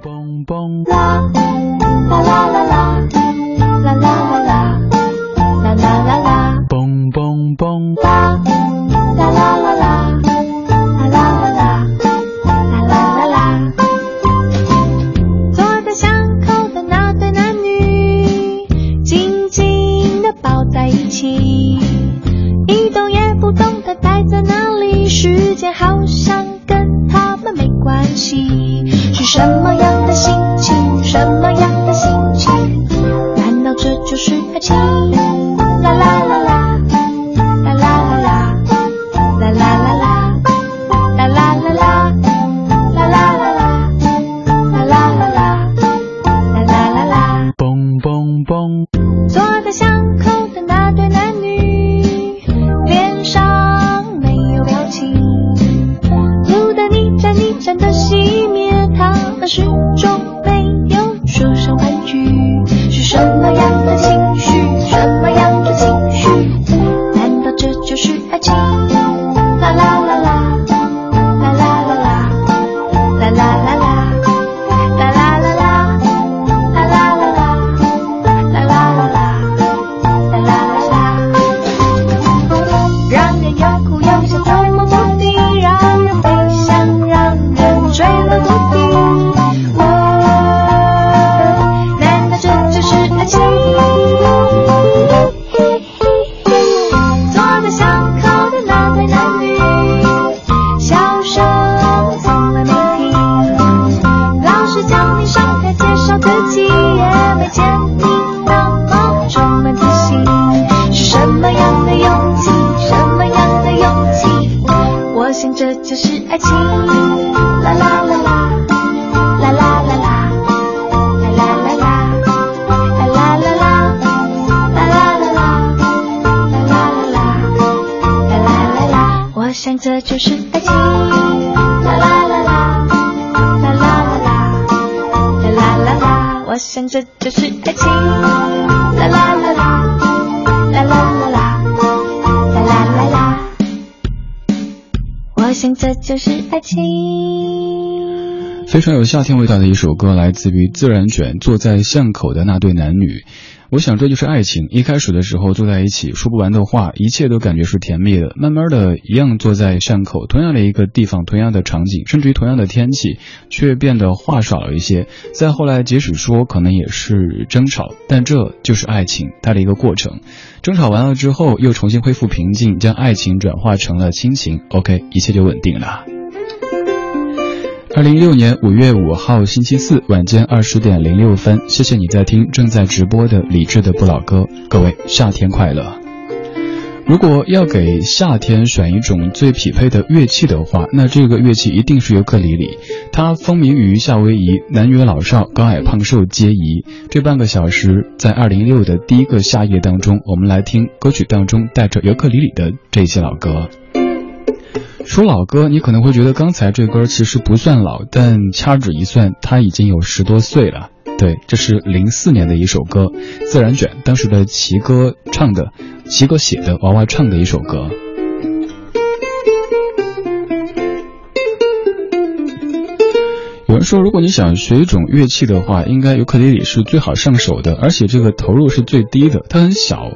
嘣嘣啦啦啦啦啦是爱情。啦啦啦啦，啦啦啦啦，啦啦啦啦。我想这就是爱情。非常有夏天味道的一首歌，来自于自然卷。坐在巷口的那对男女，我想这就是爱情。一开始的时候坐在一起说不完的话，一切都感觉是甜蜜的。慢慢的，一样坐在巷口，同样的一个地方，同样的场景，甚至于同样的天气，却变得话少了一些。再后来，即使说可能也是争吵，但这就是爱情它的一个过程。争吵完了之后，又重新恢复平静，将爱情转化成了亲情。OK，一切就稳定了。二零一六年五月五号星期四晚间二十点零六分，谢谢你在听正在直播的理智的不老歌，各位夏天快乐。如果要给夏天选一种最匹配的乐器的话，那这个乐器一定是尤克里里。它风靡于夏威夷，男女老少、高矮胖瘦皆宜。这半个小时，在二零一六的第一个夏夜当中，我们来听歌曲当中带着尤克里里的这些老歌。说老歌，你可能会觉得刚才这歌其实不算老，但掐指一算，它已经有十多岁了。对，这是零四年的一首歌，自然卷，当时的齐哥唱的，齐哥写的，娃娃唱的一首歌。有人说，如果你想学一种乐器的话，应该尤克里里是最好上手的，而且这个投入是最低的，它很小。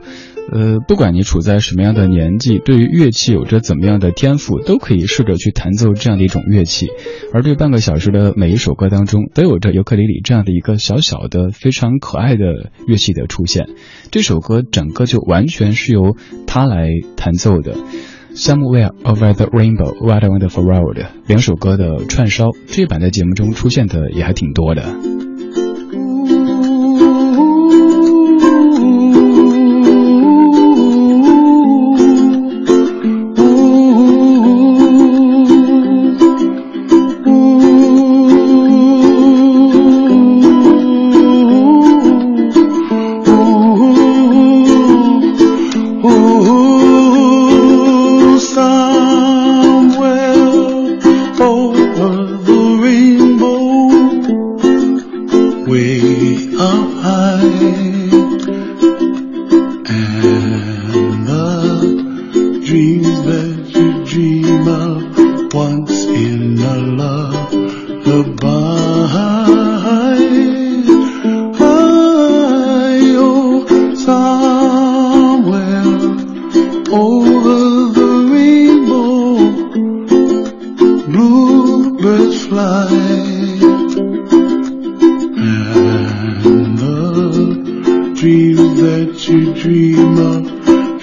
呃，不管你处在什么样的年纪，对于乐器有着怎么样的天赋，都可以试着去弹奏这样的一种乐器。而这半个小时的每一首歌当中，都有着尤克里里这样的一个小小的、非常可爱的乐器的出现。这首歌整个就完全是由他来弹奏的。Somewhere over the rainbow, what a wonderful world。两首歌的串烧，这版在节目中出现的也还挺多的。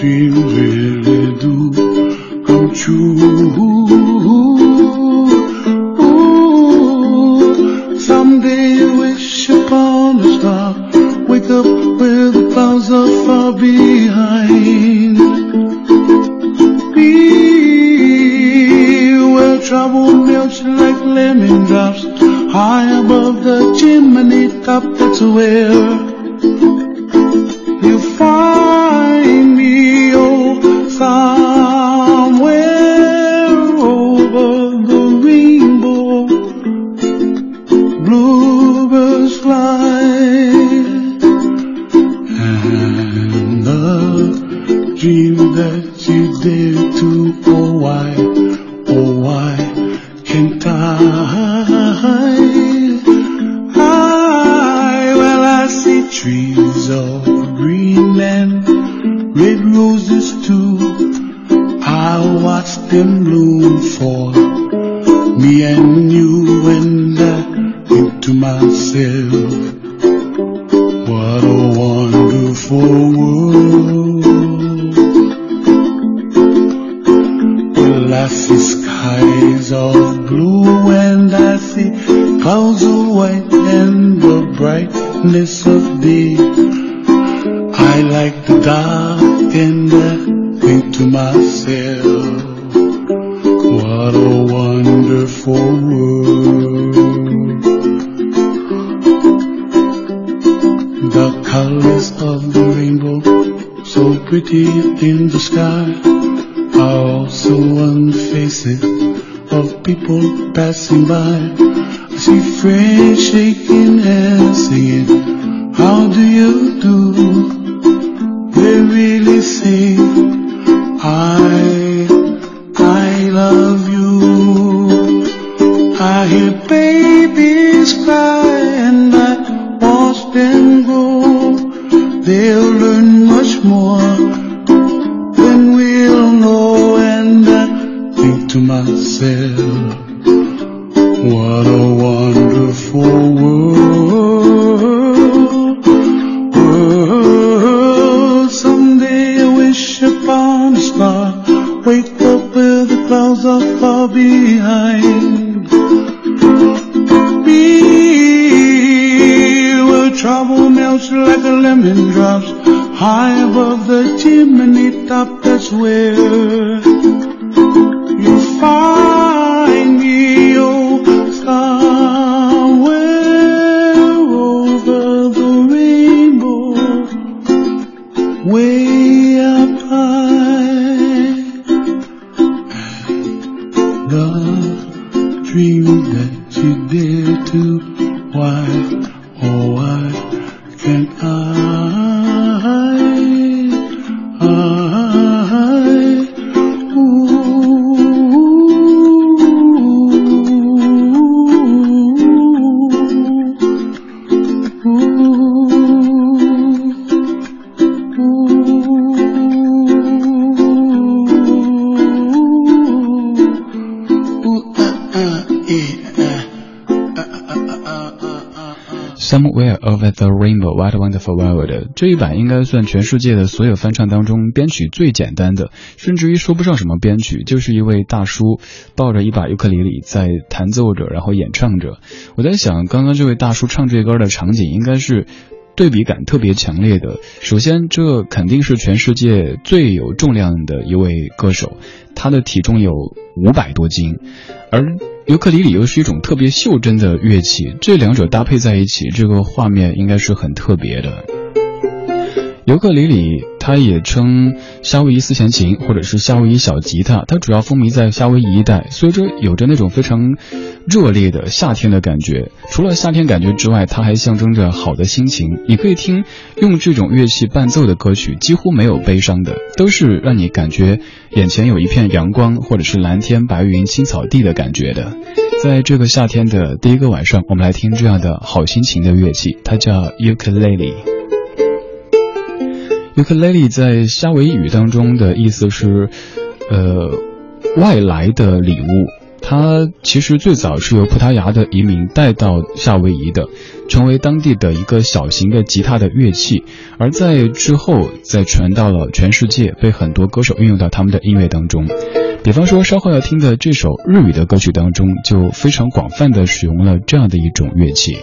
te ver. That you dare to, oh why, oh why what a wonderful world. The colors of the rainbow, so pretty in the sky, are also on faces of people passing by. I see friends shaking hands singing, How do you do? To myself, what a The dream that you dare to, why, oh why White Wonderful world。这一版应该算全世界的所有翻唱当中编曲最简单的，甚至于说不上什么编曲，就是一位大叔抱着一把尤克里里在弹奏着，然后演唱着。我在想，刚刚这位大叔唱这歌的场景应该是。对比感特别强烈的，首先，这肯定是全世界最有重量的一位歌手，他的体重有五百多斤，而尤克里里又是一种特别袖珍的乐器，这两者搭配在一起，这个画面应该是很特别的。尤克里里，它也称夏威夷四弦琴或者是夏威夷小吉他，它主要风靡在夏威夷一带，所以这有着那种非常热烈的夏天的感觉。除了夏天感觉之外，它还象征着好的心情。你可以听用这种乐器伴奏的歌曲，几乎没有悲伤的，都是让你感觉眼前有一片阳光，或者是蓝天白云青草地的感觉的。在这个夏天的第一个晚上，我们来听这样的好心情的乐器，它叫尤克里里。Ukulele 在夏威夷语当中的意思是，呃，外来的礼物。它其实最早是由葡萄牙的移民带到夏威夷的，成为当地的一个小型的吉他的乐器，而在之后再传到了全世界，被很多歌手运用到他们的音乐当中。比方说稍后要听的这首日语的歌曲当中，就非常广泛的使用了这样的一种乐器。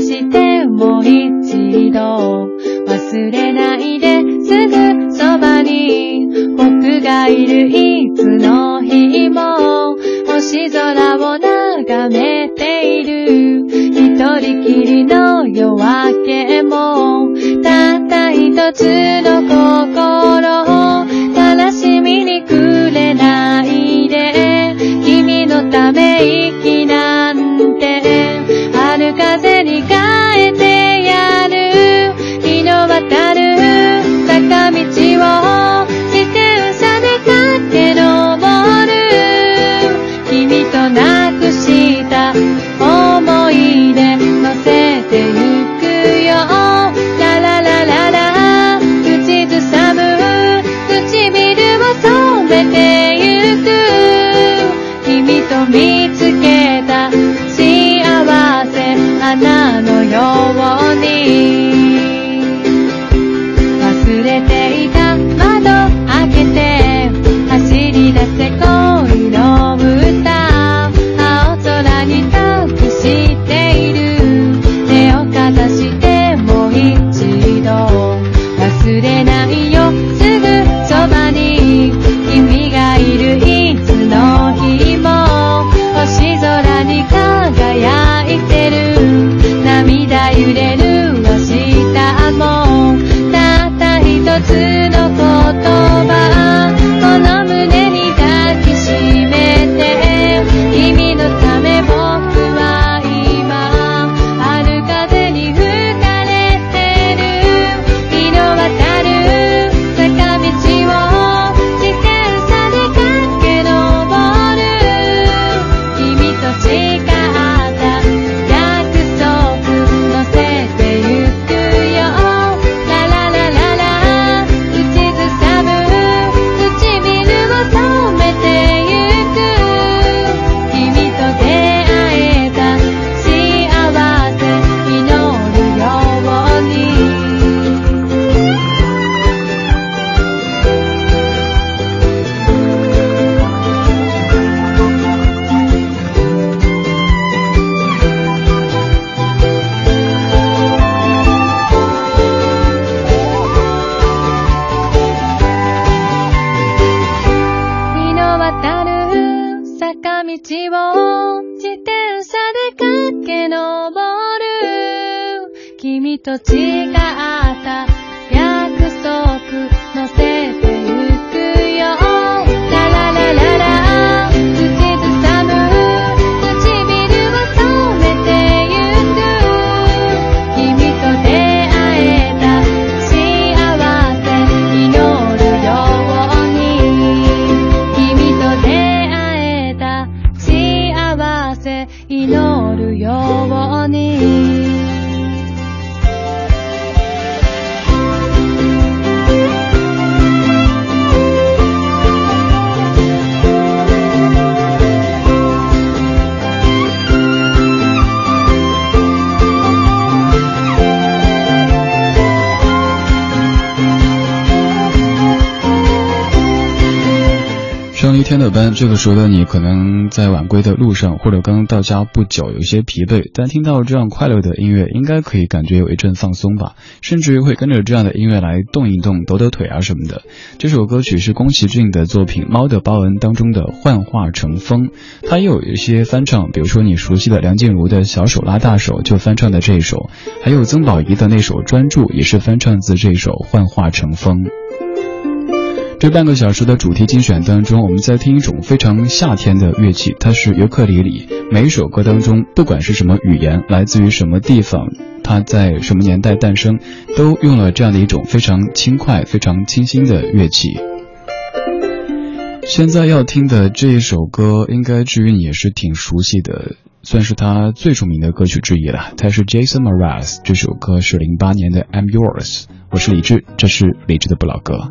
してもう一度忘れないですぐそばに僕がいるいつの日も星空を眺めている。一人きりの夜明けもたった一つの心を悲しみにくれないで。君のため息け上る。君と誓った約束乗せて上一天的班，这个时候的你可能在晚归的路上，或者刚到家不久，有些疲惫。但听到这样快乐的音乐，应该可以感觉有一阵放松吧，甚至于会跟着这样的音乐来动一动、抖抖腿啊什么的。这首歌曲是宫崎骏的作品《猫的报恩》当中的《幻化成风》，它也有一些翻唱，比如说你熟悉的梁静茹的《小手拉大手》就翻唱的这一首，还有曾宝仪的那首《专注》也是翻唱自这首《幻化成风》。这半个小时的主题精选当中，我们在听一种非常夏天的乐器，它是尤克里里。每一首歌当中，不管是什么语言，来自于什么地方，它在什么年代诞生，都用了这样的一种非常轻快、非常清新的乐器。现在要听的这一首歌，应该至于你也是挺熟悉的，算是他最著名的歌曲之一了。他是 Jason Mraz，这首歌是零八年的 I'm Yours。我是李志，这是李志的不老歌。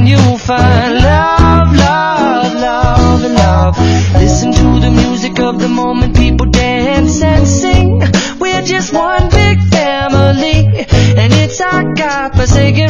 And you'll find love, love, love, love. Listen to the music of the moment, people dance and sing. We're just one big family, and it's our God-forsaken right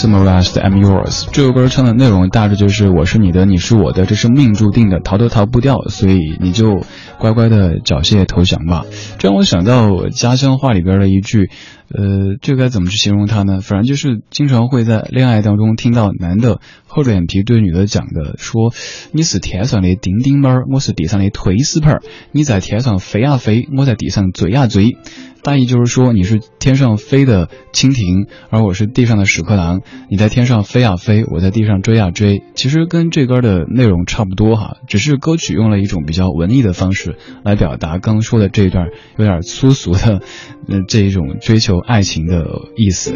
Jason Mraz 的 I'm Yours 这首歌唱的内容大致就是我是你的，你是我的，这是命注定的，逃都逃不掉，所以你就乖乖的缴械投降吧。这让我想到家乡话里边的一句，呃，这该怎么去形容它呢？反正就是经常会在恋爱当中听到男的厚着脸皮对女的讲的，说你是天上的丁丁猫，我是地上的推屎盆，你在天上飞呀飞，我在地上追呀追。大意就是说，你是天上飞的蜻蜓，而我是地上的屎壳郎。你在天上飞呀飞，我在地上追呀追。其实跟这歌的内容差不多哈，只是歌曲用了一种比较文艺的方式来表达刚说的这一段有点粗俗的，嗯，这一种追求爱情的意思。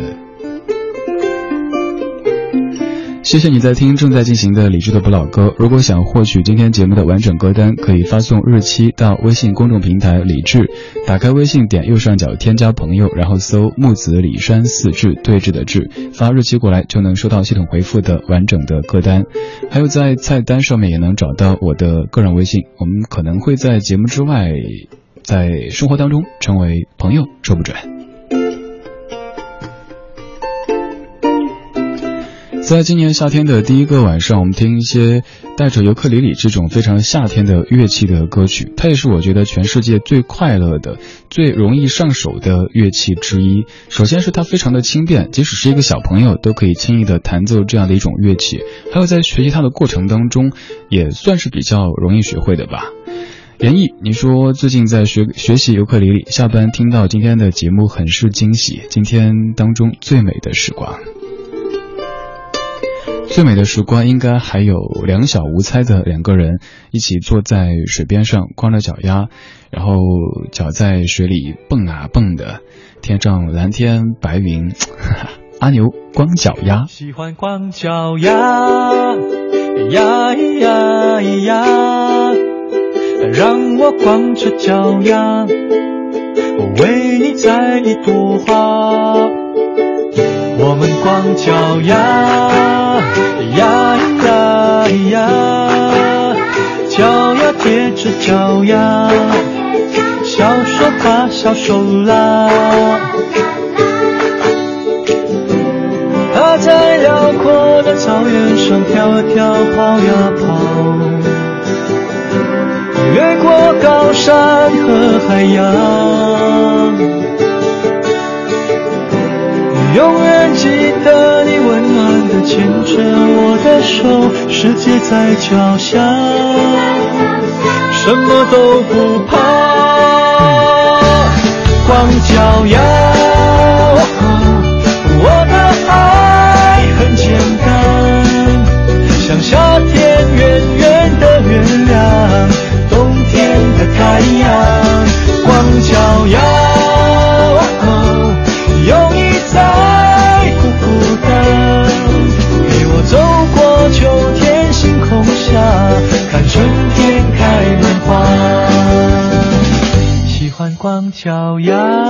谢谢你在听正在进行的理智的不老歌。如果想获取今天节目的完整歌单，可以发送日期到微信公众平台李智，打开微信点右上角添加朋友，然后搜木子李山四志对峙的志，发日期过来就能收到系统回复的完整的歌单。还有在菜单上面也能找到我的个人微信。我们可能会在节目之外，在生活当中成为朋友，说不准。在今年夏天的第一个晚上，我们听一些带着尤克里里这种非常夏天的乐器的歌曲，它也是我觉得全世界最快乐的、最容易上手的乐器之一。首先是它非常的轻便，即使是一个小朋友都可以轻易的弹奏这样的一种乐器。还有在学习它的过程当中，也算是比较容易学会的吧。严毅，你说最近在学学习尤克里里，下班听到今天的节目很是惊喜。今天当中最美的时光。最美的时光，应该还有两小无猜的两个人一起坐在水边上，光着脚丫，然后脚在水里蹦啊蹦的，天上蓝天白云，阿牛光脚丫。喜欢光脚丫，呀咿呀咿呀，让我光着脚丫，我为你摘一朵花。我们光脚丫，呀呀呀，脚丫贴着脚丫，小手把小手拉。它在辽阔的草原上跳啊跳，跑呀跑，越过高山和海洋。永远记得你温暖的牵着我的手，世界在脚下，什么都不怕，光脚丫。光脚